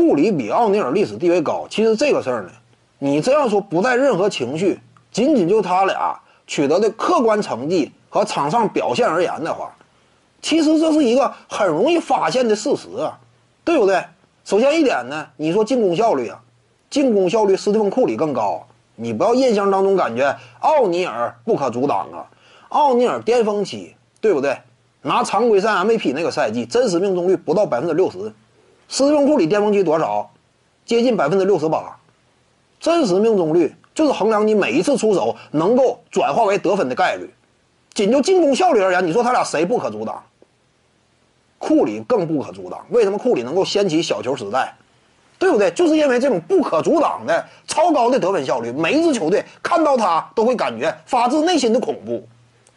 库里比奥尼尔历史地位高，其实这个事儿呢，你这样说不带任何情绪，仅仅就他俩取得的客观成绩和场上表现而言的话，其实这是一个很容易发现的事实啊，对不对？首先一点呢，你说进攻效率啊，进攻效率斯蒂芬库里更高，你不要印象当中感觉奥尼尔不可阻挡啊，奥尼尔巅峰期，对不对？拿常规赛 MVP 那个赛季，真实命中率不到百分之六十。斯蒂芬库里巅峰期多少？接近百分之六十八。真实命中率就是衡量你每一次出手能够转化为得分的概率。仅就进攻效率而言，你说他俩谁不可阻挡？库里更不可阻挡。为什么库里能够掀起小球时代？对不对？就是因为这种不可阻挡的超高的得分效率，每一支球队看到他都会感觉发自内心的恐怖，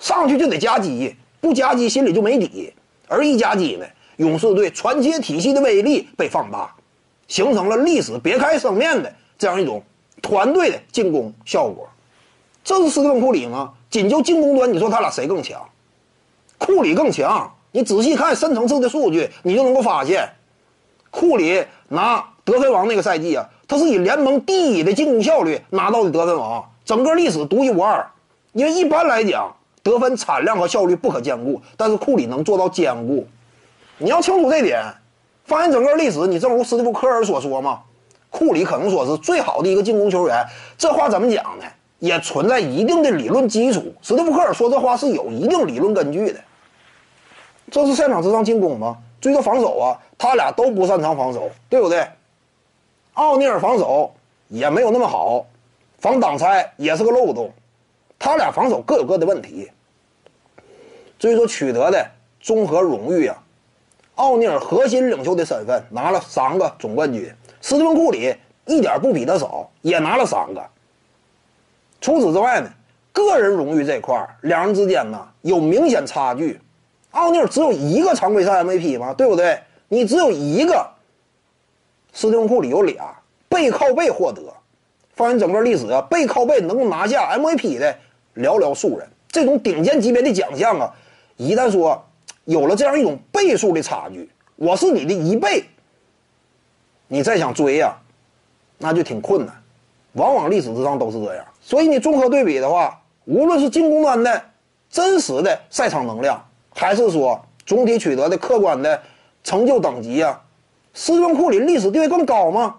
上去就得夹击。不夹击心里就没底，而一夹击呢，勇士队传切体系的威力被放大，形成了历史别开生面的这样一种团队的进攻效果。这是斯蒂芬库里吗？仅就进攻端，你说他俩谁更强？库里更强。你仔细看深层次的数据，你就能够发现，库里拿得分王那个赛季啊，他是以联盟第一的进攻效率拿到的得分王，整个历史独一无二。因为一般来讲。得分产量和效率不可兼顾，但是库里能做到兼顾。你要清楚这点，发现整个历史，你正如斯蒂夫科尔所说嘛，库里可能说是最好的一个进攻球员。这话怎么讲呢？也存在一定的理论基础。斯蒂夫科尔说这话是有一定理论根据的。这是擅长之上进攻吗？追着防守啊，他俩都不擅长防守，对不对？奥尼尔防守也没有那么好，防挡拆也是个漏洞。他俩防守各有各的问题。至于说取得的综合荣誉啊，奥尼尔核心领袖的身份拿了三个总冠军，斯蒂芬库里一点不比他少，也拿了三个。除此之外呢，个人荣誉这块两人之间呢有明显差距。奥尼尔只有一个常规赛 MVP 吗？对不对？你只有一个，斯蒂芬库里有俩，背靠背获得。放眼整个历史啊，背靠背能拿下 MVP 的。寥寥数人，这种顶尖级别的奖项啊，一旦说有了这样一种倍数的差距，我是你的一倍，你再想追呀，那就挺困难。往往历史之上都是这样，所以你综合对比的话，无论是进攻端的真实的赛场能量，还是说总体取得的客观的成就等级啊，斯文库里历史地位更高吗？